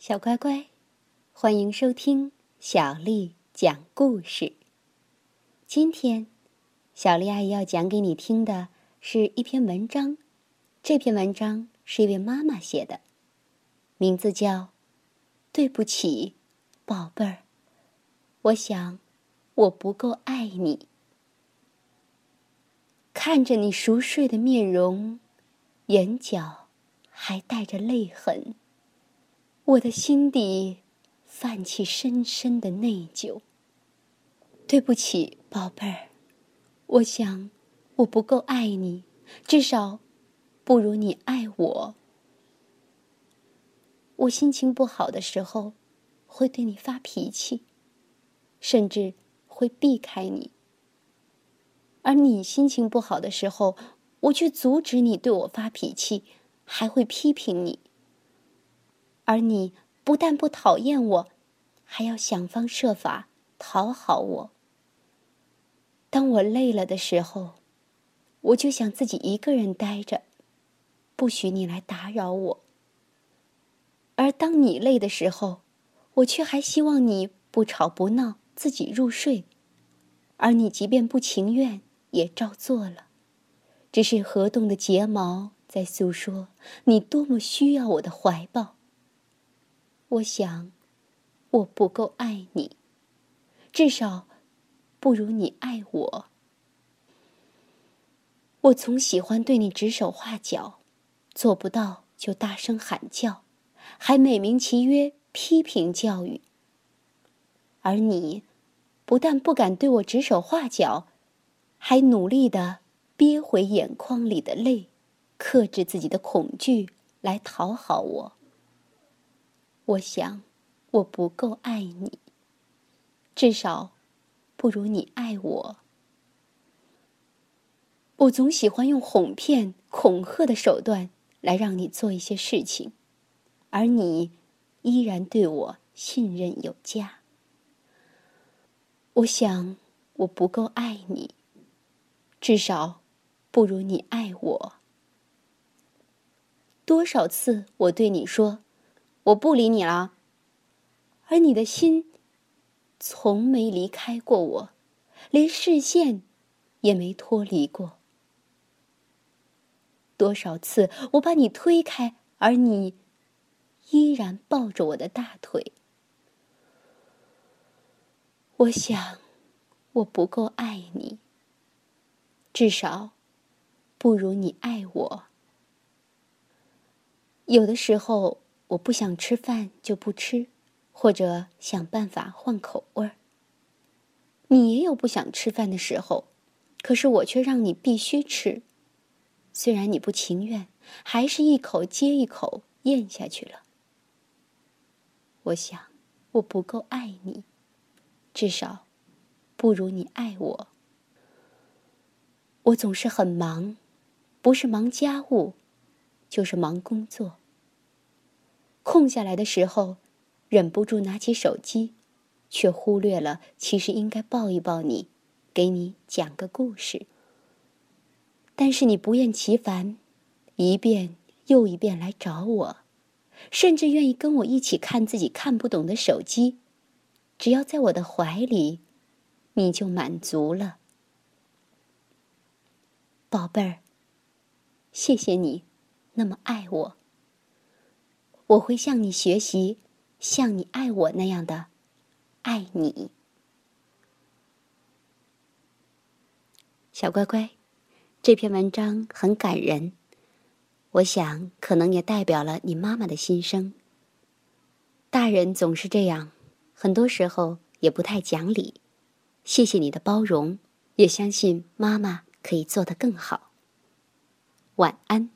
小乖乖，欢迎收听小丽讲故事。今天，小丽阿姨要讲给你听的是一篇文章。这篇文章是一位妈妈写的，名字叫《对不起，宝贝儿》。我想，我不够爱你。看着你熟睡的面容，眼角还带着泪痕。我的心底泛起深深的内疚。对不起，宝贝儿，我想我不够爱你，至少不如你爱我。我心情不好的时候会对你发脾气，甚至会避开你；而你心情不好的时候，我却阻止你对我发脾气，还会批评你。而你不但不讨厌我，还要想方设法讨好我。当我累了的时候，我就想自己一个人待着，不许你来打扰我。而当你累的时候，我却还希望你不吵不闹，自己入睡。而你即便不情愿，也照做了，只是合动的睫毛在诉说你多么需要我的怀抱。我想，我不够爱你，至少不如你爱我。我总喜欢对你指手画脚，做不到就大声喊叫，还美名其曰批评教育。而你，不但不敢对我指手画脚，还努力的憋回眼眶里的泪，克制自己的恐惧来讨好我。我想，我不够爱你，至少不如你爱我。我总喜欢用哄骗、恐吓的手段来让你做一些事情，而你依然对我信任有加。我想，我不够爱你，至少不如你爱我。多少次我对你说。我不理你了，而你的心从没离开过我，连视线也没脱离过。多少次我把你推开，而你依然抱着我的大腿。我想，我不够爱你，至少不如你爱我。有的时候。我不想吃饭就不吃，或者想办法换口味儿。你也有不想吃饭的时候，可是我却让你必须吃，虽然你不情愿，还是一口接一口咽下去了。我想，我不够爱你，至少不如你爱我。我总是很忙，不是忙家务，就是忙工作。空下来的时候，忍不住拿起手机，却忽略了其实应该抱一抱你，给你讲个故事。但是你不厌其烦，一遍又一遍来找我，甚至愿意跟我一起看自己看不懂的手机，只要在我的怀里，你就满足了，宝贝儿。谢谢你，那么爱我。我会向你学习，像你爱我那样的爱你，小乖乖。这篇文章很感人，我想可能也代表了你妈妈的心声。大人总是这样，很多时候也不太讲理。谢谢你的包容，也相信妈妈可以做得更好。晚安。